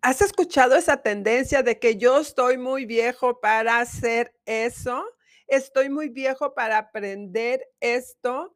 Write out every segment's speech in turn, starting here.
¿Has escuchado esa tendencia de que yo estoy muy viejo para hacer eso? Estoy muy viejo para aprender esto.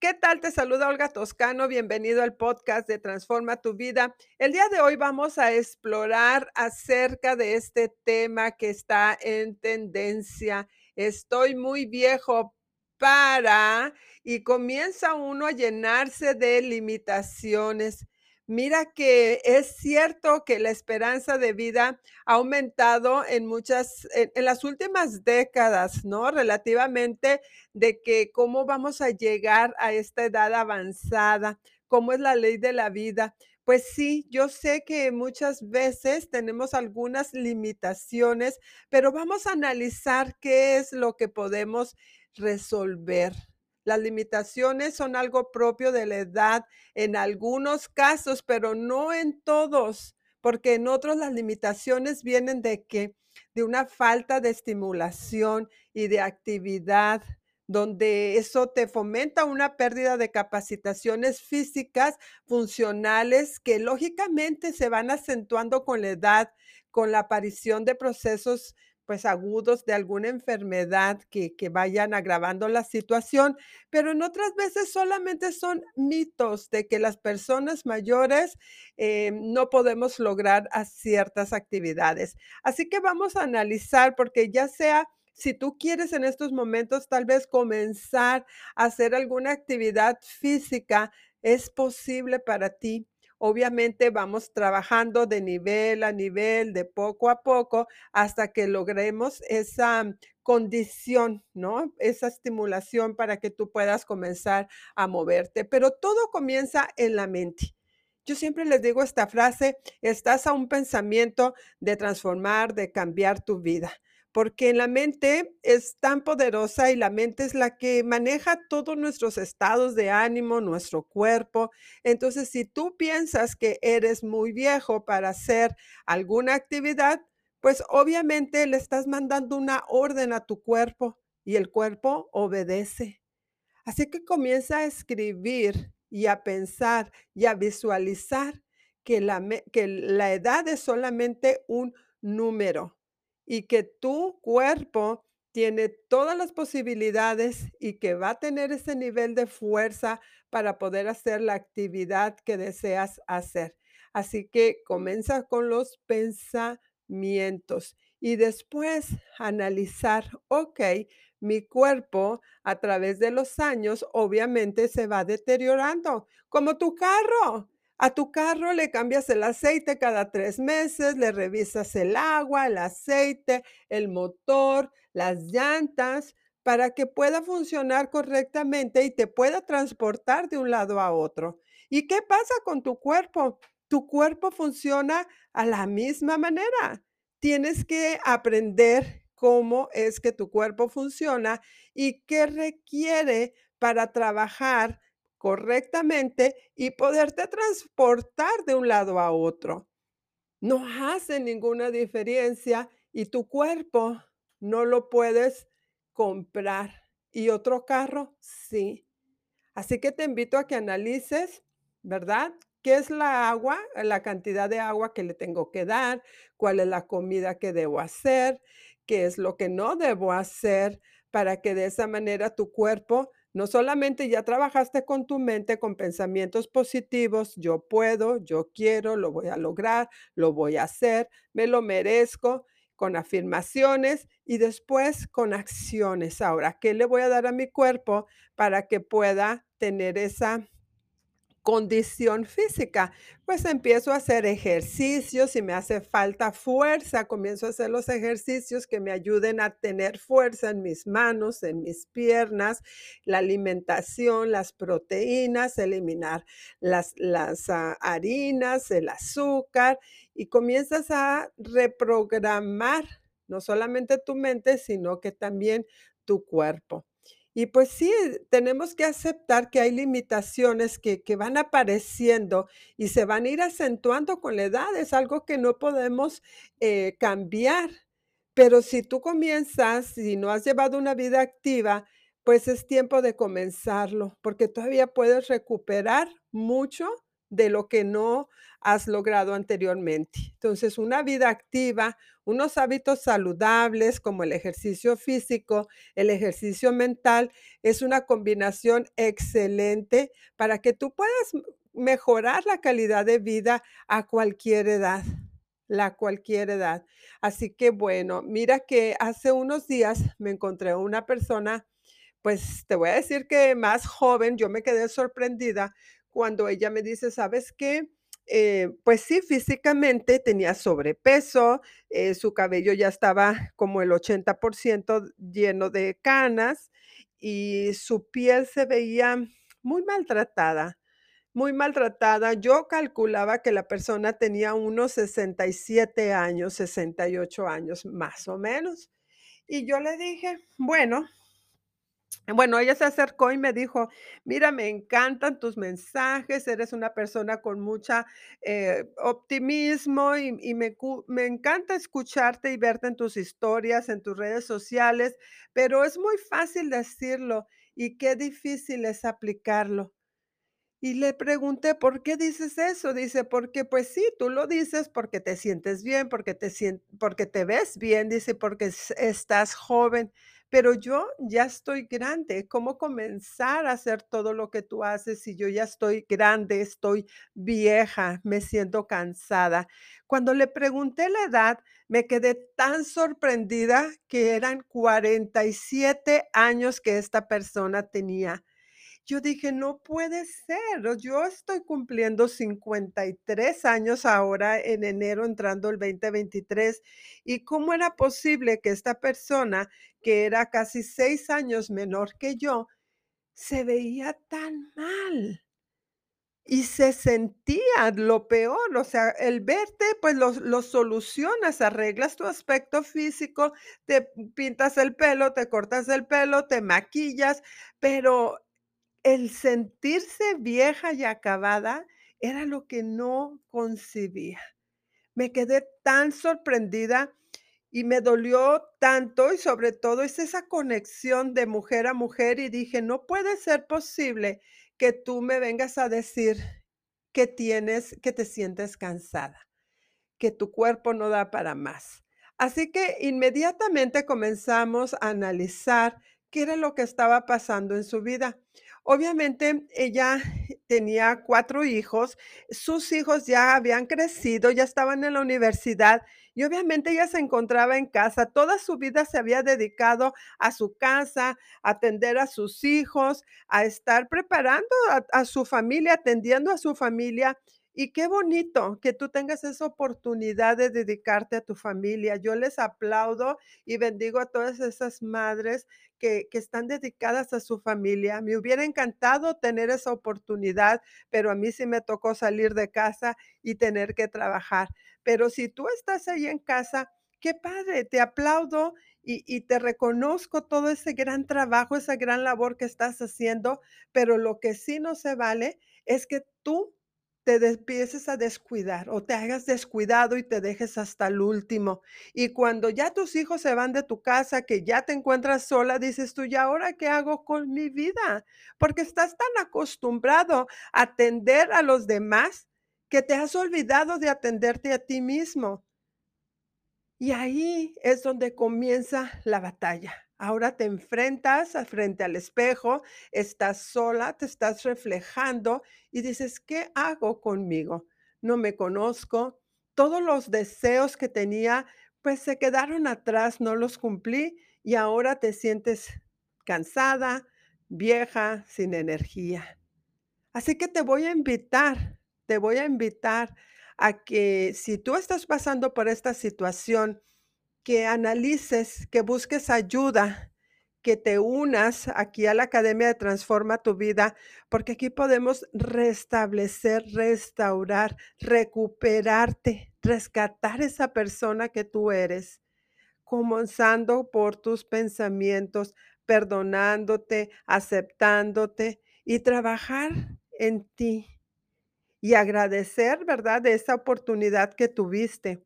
¿Qué tal? Te saluda Olga Toscano. Bienvenido al podcast de Transforma tu vida. El día de hoy vamos a explorar acerca de este tema que está en tendencia. Estoy muy viejo para y comienza uno a llenarse de limitaciones. Mira que es cierto que la esperanza de vida ha aumentado en muchas, en, las últimas décadas, ¿no? Relativamente de que cómo vamos a llegar a esta edad avanzada, cómo es la ley de la vida. Pues sí, yo sé que muchas veces tenemos algunas limitaciones, pero vamos a analizar qué es lo que podemos resolver. Las limitaciones son algo propio de la edad en algunos casos, pero no en todos, porque en otros las limitaciones vienen de que de una falta de estimulación y de actividad, donde eso te fomenta una pérdida de capacitaciones físicas funcionales que lógicamente se van acentuando con la edad, con la aparición de procesos pues agudos de alguna enfermedad que, que vayan agravando la situación, pero en otras veces solamente son mitos de que las personas mayores eh, no podemos lograr ciertas actividades. Así que vamos a analizar, porque ya sea si tú quieres en estos momentos tal vez comenzar a hacer alguna actividad física, es posible para ti. Obviamente vamos trabajando de nivel a nivel, de poco a poco, hasta que logremos esa condición, ¿no? Esa estimulación para que tú puedas comenzar a moverte. Pero todo comienza en la mente. Yo siempre les digo esta frase, estás a un pensamiento de transformar, de cambiar tu vida porque la mente es tan poderosa y la mente es la que maneja todos nuestros estados de ánimo, nuestro cuerpo. Entonces, si tú piensas que eres muy viejo para hacer alguna actividad, pues obviamente le estás mandando una orden a tu cuerpo y el cuerpo obedece. Así que comienza a escribir y a pensar y a visualizar que la, que la edad es solamente un número y que tu cuerpo tiene todas las posibilidades y que va a tener ese nivel de fuerza para poder hacer la actividad que deseas hacer. Así que comienza con los pensamientos y después analizar, ok, mi cuerpo a través de los años obviamente se va deteriorando, como tu carro. A tu carro le cambias el aceite cada tres meses, le revisas el agua, el aceite, el motor, las llantas, para que pueda funcionar correctamente y te pueda transportar de un lado a otro. ¿Y qué pasa con tu cuerpo? Tu cuerpo funciona a la misma manera. Tienes que aprender cómo es que tu cuerpo funciona y qué requiere para trabajar correctamente y poderte transportar de un lado a otro. No hace ninguna diferencia y tu cuerpo no lo puedes comprar. Y otro carro, sí. Así que te invito a que analices, ¿verdad? ¿Qué es la agua? La cantidad de agua que le tengo que dar, cuál es la comida que debo hacer, qué es lo que no debo hacer para que de esa manera tu cuerpo no solamente ya trabajaste con tu mente, con pensamientos positivos, yo puedo, yo quiero, lo voy a lograr, lo voy a hacer, me lo merezco, con afirmaciones y después con acciones. Ahora, ¿qué le voy a dar a mi cuerpo para que pueda tener esa condición física, pues empiezo a hacer ejercicios, si me hace falta fuerza, comienzo a hacer los ejercicios que me ayuden a tener fuerza en mis manos, en mis piernas, la alimentación, las proteínas, eliminar las, las ah, harinas, el azúcar y comienzas a reprogramar no solamente tu mente, sino que también tu cuerpo. Y pues sí, tenemos que aceptar que hay limitaciones que, que van apareciendo y se van a ir acentuando con la edad. Es algo que no podemos eh, cambiar. Pero si tú comienzas, si no has llevado una vida activa, pues es tiempo de comenzarlo, porque todavía puedes recuperar mucho de lo que no has logrado anteriormente. Entonces, una vida activa, unos hábitos saludables como el ejercicio físico, el ejercicio mental, es una combinación excelente para que tú puedas mejorar la calidad de vida a cualquier edad, la cualquier edad. Así que, bueno, mira que hace unos días me encontré una persona, pues, te voy a decir que más joven, yo me quedé sorprendida cuando ella me dice: "¿Sabes qué?, eh, pues sí, físicamente tenía sobrepeso, eh, su cabello ya estaba como el 80% lleno de canas y su piel se veía muy maltratada, muy maltratada". Yo calculaba que la persona tenía unos 67 años, 68 años, más o menos. Y yo le dije: "Bueno". Bueno, ella se acercó y me dijo: "Mira, me encantan tus mensajes, eres una persona con mucha, eh, optimismo y me encanta escucharte y verte en tus historias, en tus redes sociales, pero es muy fácil decirlo y qué difícil es aplicarlo". Y le pregunté: "¿Por qué dices eso?". Dice: "Porque, pues sí, tú lo dices porque te sientes bien, porque te porque te ves bien", dice: "Porque estás joven, pero yo ya estoy grande, ¿cómo comenzar a hacer todo lo que tú haces si yo ya estoy grande, estoy vieja, me siento cansada?". Cuando le pregunté la edad, me quedé tan sorprendida que eran 47 años que esta persona tenía. Yo dije: "No puede ser, yo estoy cumpliendo 53 años ahora en enero, entrando el 2023, ¿y cómo era posible que esta persona, que era casi 6 años menor que yo, se veía tan mal?". Y se sentía lo peor, o sea, el verte, pues lo lo solucionas, arreglas tu aspecto físico, te pintas el pelo, te cortas el pelo, te maquillas, pero el sentirse vieja y acabada era lo que no concebía. Me quedé tan sorprendida y me dolió tanto, y sobre todo es esa conexión de mujer a mujer, y dije: "No puede ser posible que tú me vengas a decir que tienes que te sientes cansada, que tu cuerpo no da para más". Así que inmediatamente comenzamos a analizar qué era lo que estaba pasando en su vida. Obviamente, ella tenía 4 hijos, sus hijos ya habían crecido, ya estaban en la universidad y obviamente ella se encontraba en casa, toda su vida se había dedicado a su casa, a atender a sus hijos, a estar preparando a a su familia, atendiendo a su familia, y qué bonito que tú tengas esa oportunidad de dedicarte a tu familia. Yo les aplaudo y bendigo a todas esas madres que que están dedicadas a su familia. Me hubiera encantado tener esa oportunidad, pero a mí sí me tocó salir de casa y tener que trabajar. Pero si tú estás ahí en casa, qué padre, te aplaudo y y te reconozco todo ese gran trabajo, esa gran labor que estás haciendo, pero lo que sí no se vale es que tú te empieces a descuidar o te hagas descuidado y te dejes hasta el último. Y cuando ya tus hijos se van de tu casa, que ya te encuentras sola, dices tú: "¿Y ahora qué hago con mi vida?". Porque estás tan acostumbrado a atender a los demás que te has olvidado de atenderte a ti mismo. Y ahí es donde comienza la batalla. Ahora te enfrentas frente al espejo, estás sola, te estás reflejando y dices: "¿Qué hago conmigo? No me conozco, todos los deseos que tenía, pues se quedaron atrás, no los cumplí y ahora te sientes cansada, vieja, sin energía". Así que te voy a invitar, te voy a invitar a que si tú estás pasando por esta situación, que analices, que busques ayuda, que te unas aquí a la Academia de Transforma Tu Vida, porque aquí podemos restablecer, restaurar, recuperarte, rescatar esa persona que tú eres, comenzando por tus pensamientos, perdonándote, aceptándote y trabajar en ti y agradecer, ¿verdad?, de esa oportunidad que tuviste.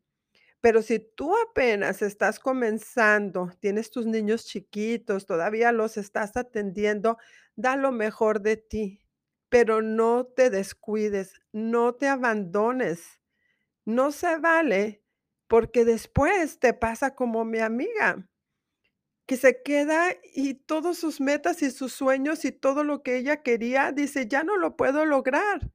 Pero si tú apenas estás comenzando, tienes tus niños chiquitos, todavía los estás atendiendo, da lo mejor de ti, pero no te descuides, no te abandones. No se vale, porque después te pasa como mi amiga, que se queda y todos sus metas y sus sueños y todo lo que ella quería, dice: "Ya no lo puedo lograr".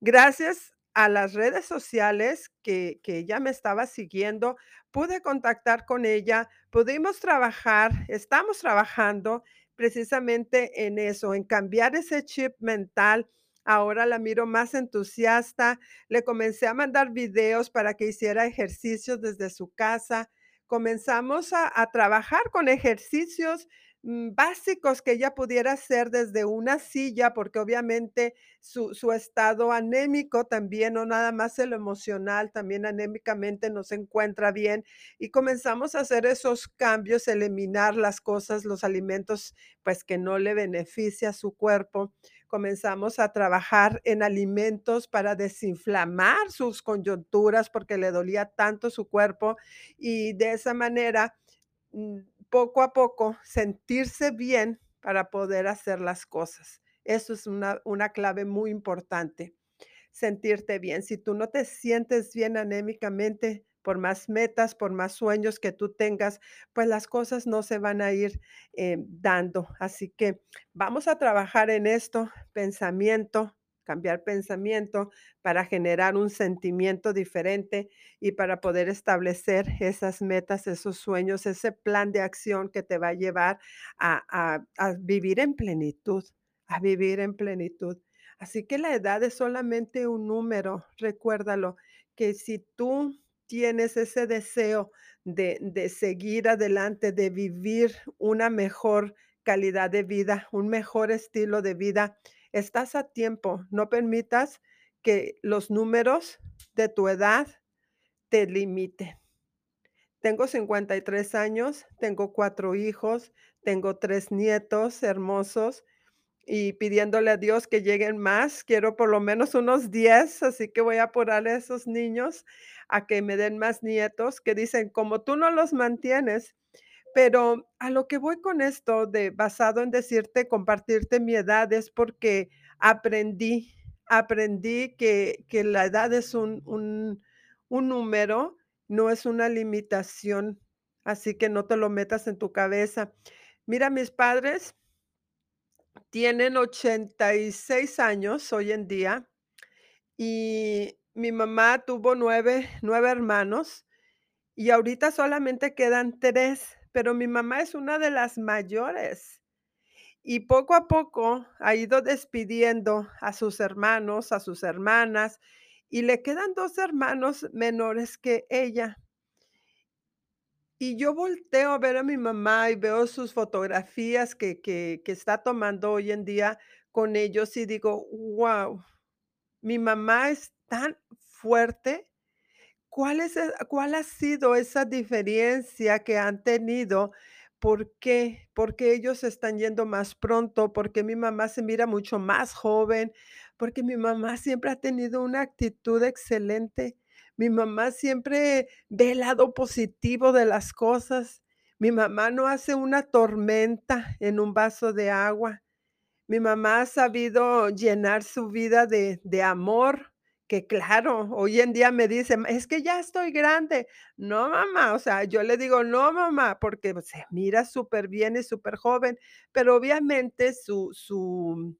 Gracias a las redes sociales que que ella me estaba siguiendo, pude contactar con ella, pudimos trabajar, estamos trabajando precisamente en eso, en cambiar ese chip mental. Ahora la miro más entusiasta, le comencé a mandar videos para que hiciera ejercicios desde su casa. Comenzamos a a trabajar con ejercicios, básicos que ella pudiera hacer desde una silla, porque obviamente su su estado anémico también, no nada más el emocional, también anémicamente no se encuentra bien, y comenzamos a hacer esos cambios, eliminar las cosas, los alimentos, pues, que no le beneficia a su cuerpo. Comenzamos a trabajar en alimentos para desinflamar sus coyunturas, porque le dolía tanto su cuerpo, y de esa manera, mm, poco a poco sentirse bien para poder hacer las cosas. Eso es una una clave muy importante, sentirte bien. Si tú no te sientes bien anémicamente, por más metas, por más sueños que tú tengas, pues las cosas no se van a ir, eh, dando. Así que vamos a trabajar en esto, pensamiento, cambiar pensamiento para generar un sentimiento diferente y para poder establecer esas metas, esos sueños, ese plan de acción que te va a llevar a a vivir en plenitud, a vivir en plenitud. Así que la edad es solamente un número, recuérdalo, que si tú tienes ese deseo de de seguir adelante, de vivir una mejor calidad de vida, un mejor estilo de vida, estás a tiempo. No permitas que los números de tu edad te limiten. Tengo 53 años, tengo 4 hijos, tengo 3 nietos hermosos, y pidiéndole a Dios que lleguen más, quiero por lo menos unos 10, así que voy a apurar a esos niños a que me den más nietos, que dicen: "Como tú no los mantienes". Pero a lo que voy con esto basado en decirte, compartirte mi edad, es porque aprendí, aprendí que que la edad es un un un número, no es una limitación, así que no te lo metas en tu cabeza. Mira, mis padres tienen 86 años hoy en día, y mi mamá tuvo 9 9 hermanos, y ahorita solamente quedan 3, pero mi mamá es una de las mayores. Y poco a poco ha ido despidiendo a sus hermanos, a sus hermanas, y le quedan 2 hermanos menores que ella. Y yo volteo a ver a mi mamá y veo sus fotografías que que que está tomando hoy en día con ellos y digo: "Guau, mi mamá es tan fuerte". ¿Cuál es el cuál ha sido esa diferencia que han tenido? ¿Por qué? ¿Por qué ellos están yendo más pronto? ¿Por qué mi mamá se mira mucho más joven? Porque mi mamá siempre ha tenido una actitud excelente. Mi mamá siempre ve el lado positivo de las cosas. Mi mamá no hace una tormenta en un vaso de agua. Mi mamá ha sabido llenar su vida de de amor, que claro, hoy en día me dice: "Ma es que ya estoy grande". No, mamá, o sea, yo le digo: "No, mamá", porque, pues, se mira superbién y superjoven, pero obviamente su su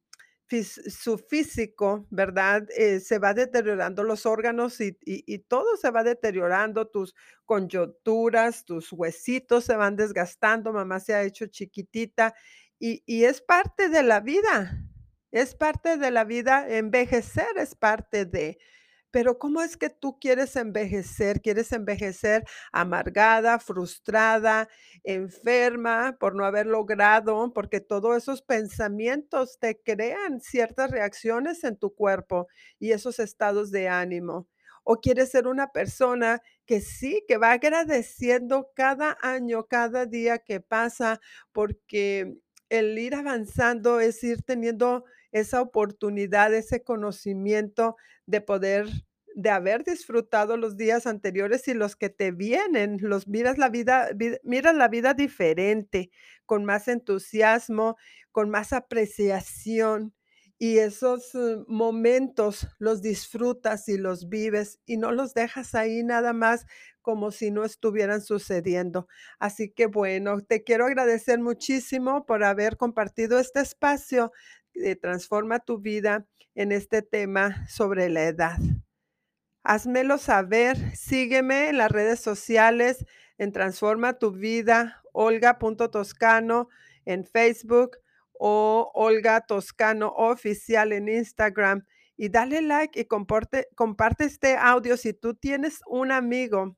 su físico, ¿verdad? Eh, se va deteriorando los órganos y y y todo se va deteriorando, tus coyunturas, tus huesitos se van desgastando, mamá se ha hecho chiquitita, y y es parte de la vida, es parte de la vida, envejecer es parte de. Pero, ¿cómo es que tú quieres envejecer? ¿Quieres envejecer amargada, frustrada, enferma por no haber logrado? Porque todos esos pensamientos te crean ciertas reacciones en tu cuerpo y esos estados de ánimo. ¿O quieres ser una persona que sí, que va agradeciendo cada año, cada día que pasa? Porque el ir avanzando es ir teniendo esa oportunidad, ese conocimiento de poder de haber disfrutado los días anteriores y los que te vienen, los miras la vida vid miras la vida diferente, con más entusiasmo, con más apreciación, y esos, eh, momentos los disfrutas y los vives, y no los dejas ahí nada más como si no estuvieran sucediendo. Así que, bueno, te quiero agradecer muchísimo por haber compartido este espacio de Transforma tu vida en este tema sobre la edad. Házmelo saber, sígueme en las redes sociales en Transforma tu vida, olga.toscano en Facebook o Olga Toscano Oficial en Instagram y dale like y comporte comparte este audio si tú tienes un amigo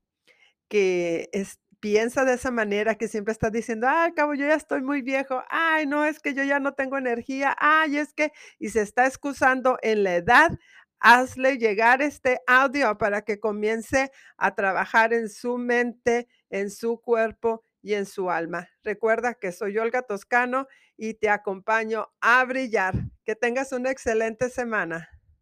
que es piensa de esa manera, que siempre está diciendo: "Ay, al cabo yo ya estoy muy viejo. Ay, no, es que yo ya no tengo energía. Ay, es que", y se está excusando en la edad, hazle llegar este audio para que comience a trabajar en su mente, en su cuerpo y en su alma. Recuerda que soy Olga Toscano y te acompaño a brillar. Que tengas una excelente semana.